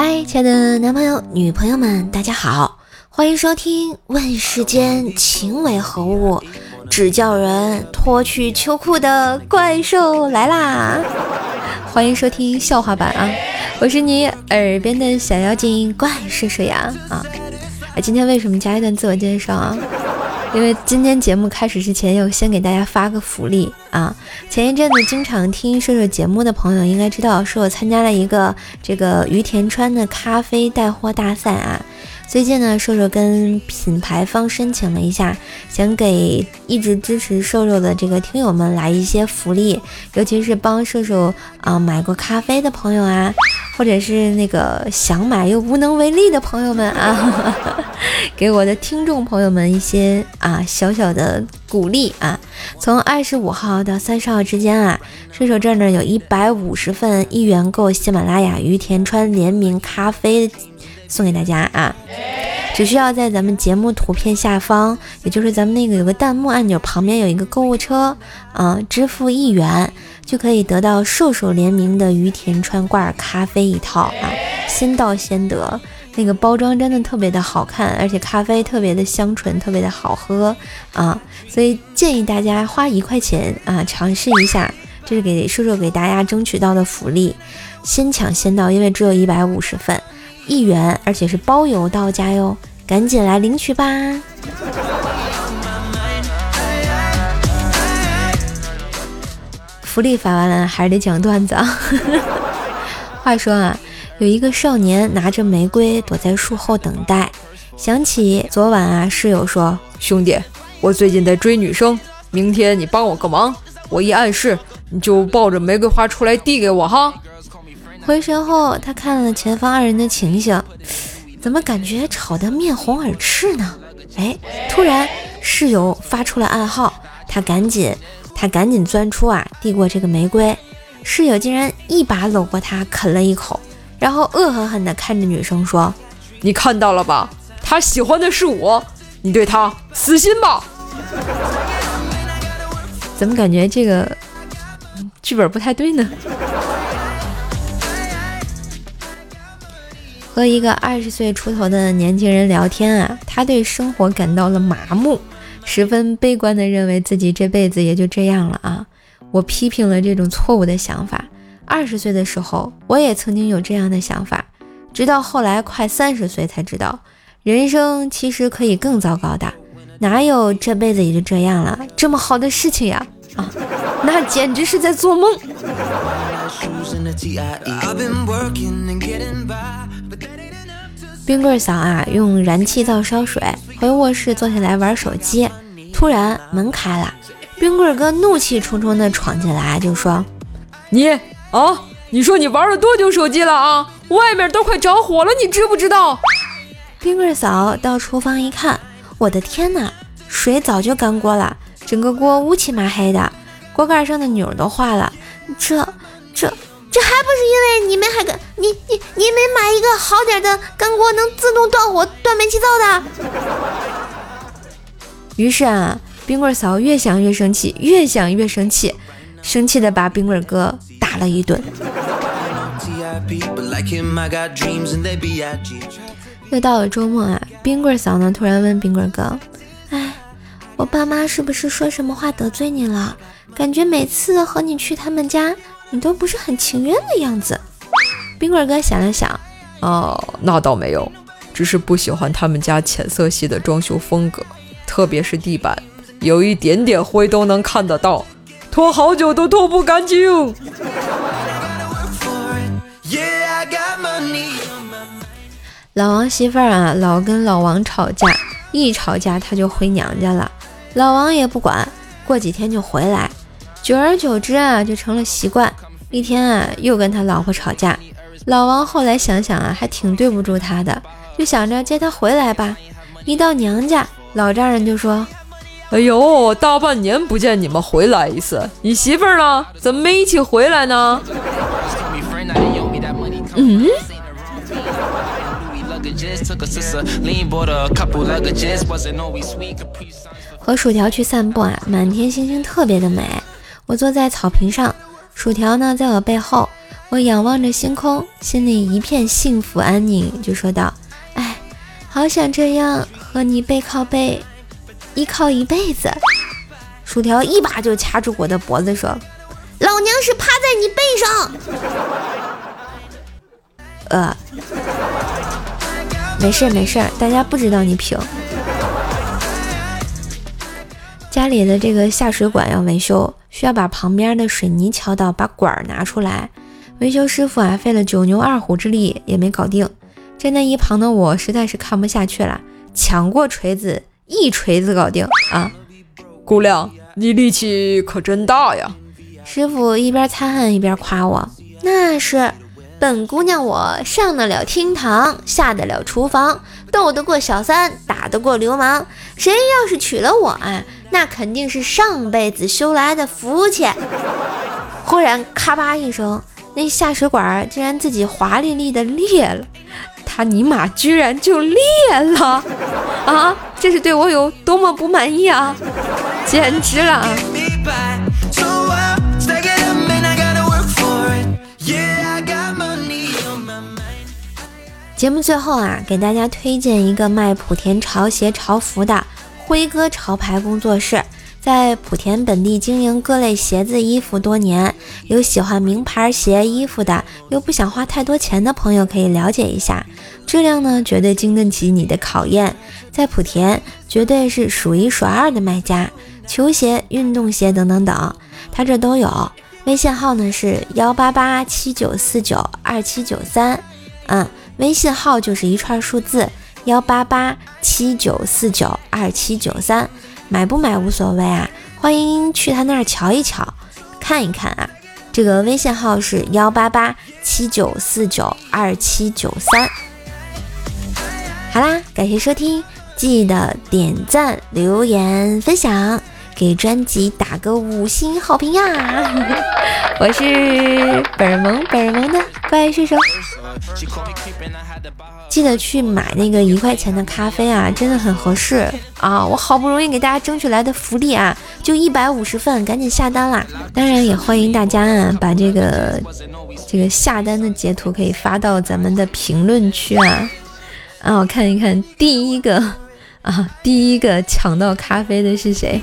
嗨，亲爱的男朋友、女朋友们，大家好，欢迎收听《问世间情为何物，只叫人脱去秋裤的怪兽来啦》。欢迎收听笑话版啊！我是你耳边的小妖精怪叔叔呀啊！哎，今天为什么加一段自我介绍啊？因为今天节目开始之前，要先给大家发个福利啊！前一阵子经常听瘦瘦节目的朋友应该知道，是我参加了一个这个于田川的咖啡带货大赛啊。最近呢，瘦瘦跟品牌方申请了一下，想给一直支持瘦瘦的这个听友们来一些福利，尤其是帮瘦瘦啊买过咖啡的朋友啊，或者是那个想买又无能为力的朋友们啊，给我的听众朋友们一些啊小小的鼓励啊。从二十五号到三十号之间啊，顺手这儿呢有一百五十份一元购喜马拉雅于田川联名咖啡。送给大家啊！只需要在咱们节目图片下方，也就是咱们那个有个弹幕按钮旁边有一个购物车啊，支付一元就可以得到瘦瘦联名的于田川挂耳咖啡一套啊！先到先得，那个包装真的特别的好看，而且咖啡特别的香醇，特别的好喝啊！所以建议大家花一块钱啊尝试一下，这是给瘦瘦给大家争取到的福利，先抢先到，因为只有一百五十份。一元，而且是包邮到家哟，赶紧来领取吧！福利发完了，还是得讲段子啊。话说啊，有一个少年拿着玫瑰躲在树后等待，想起昨晚啊，室友说：“兄弟，我最近在追女生，明天你帮我个忙，我一暗示，你就抱着玫瑰花出来递给我哈。”回神后，他看了前方二人的情形，怎么感觉吵得面红耳赤呢？哎，突然室友发出了暗号，他赶紧，他赶紧钻出啊，递过这个玫瑰，室友竟然一把搂过他，啃了一口，然后恶狠狠地看着女生说：“你看到了吧？他喜欢的是我，你对他死心吧。”怎么感觉这个剧本不太对呢？和一个二十岁出头的年轻人聊天啊，他对生活感到了麻木，十分悲观的认为自己这辈子也就这样了啊！我批评了这种错误的想法。二十岁的时候，我也曾经有这样的想法，直到后来快三十岁才知道，人生其实可以更糟糕的，哪有这辈子也就这样了这么好的事情呀？啊，那简直是在做梦。冰棍嫂啊，用燃气灶烧水，回卧室坐下来玩手机。突然门开了，冰棍哥怒气冲冲地闯进来，就说：“你啊，你说你玩了多久手机了啊？外面都快着火了，你知不知道？”冰棍嫂到厨房一看，我的天哪，水早就干锅了，整个锅乌漆麻黑的，锅盖上的钮都化了，这这。这还不是因为你们还跟你你你没买一个好点的干锅能自动断火断煤气灶的。于是啊，冰棍嫂越想越生气，越想越生气，生气的把冰棍哥打了一顿。又到了周末啊，冰棍嫂呢突然问冰棍哥：“哎，我爸妈是不是说什么话得罪你了？感觉每次和你去他们家。”你都不是很情愿的样子，冰棍哥想了想，哦，那倒没有，只是不喜欢他们家浅色系的装修风格，特别是地板，有一点点灰都能看得到，拖好久都拖不干净。老王媳妇儿啊，老跟老王吵架，一吵架他就回娘家了，老王也不管，过几天就回来。久而久之啊，就成了习惯。一天啊，又跟他老婆吵架。老王后来想想啊，还挺对不住他的，就想着接他回来吧。一到娘家，老丈人就说：“哎呦，大半年不见你们回来一次，你媳妇儿呢？怎么没一起回来呢？”嗯。和薯条去散步啊，满天星星特别的美。我坐在草坪上，薯条呢在我背后，我仰望着星空，心里一片幸福安宁，就说道：“哎，好想这样和你背靠背，依靠一辈子。”薯条一把就掐住我的脖子，说：“老娘是趴在你背上。”呃，没事没事，大家不知道你平。家里的这个下水管要维修，需要把旁边的水泥敲到，把管儿拿出来。维修师傅啊，费了九牛二虎之力也没搞定。站在一旁的我实在是看不下去了，抢过锤子，一锤子搞定啊！姑娘，你力气可真大呀！师傅一边擦汗一边夸我：“那是，本姑娘我上得了厅堂，下得了厨房，斗得过小三，打得过流氓。谁要是娶了我啊，那肯定是上辈子修来的福气。”忽然咔吧一声。那下水管竟然自己华丽丽的裂了，他尼玛居然就裂了啊！这是对我有多么不满意啊！简直了！节目最后啊，给大家推荐一个卖莆田潮鞋潮服的辉哥潮牌工作室。在莆田本地经营各类鞋子衣服多年，有喜欢名牌鞋衣服的，又不想花太多钱的朋友可以了解一下，质量呢绝对经得起你的考验，在莆田绝对是数一数二的卖家，球鞋、运动鞋等等等，他这都有。微信号呢是幺八八七九四九二七九三，嗯，微信号就是一串数字幺八八七九四九二七九三。买不买无所谓啊，欢迎去他那儿瞧一瞧，看一看啊。这个微信号是幺八八七九四九二七九三。好啦，感谢收听，记得点赞、留言、分享，给专辑打个五星好评呀！我是本萌本萌的怪兽手。记得去买那个一块钱的咖啡啊，真的很合适啊！我好不容易给大家争取来的福利啊，就一百五十份，赶紧下单啦！当然也欢迎大家啊，把这个这个下单的截图可以发到咱们的评论区啊啊，我看一看第一个啊，第一个抢到咖啡的是谁？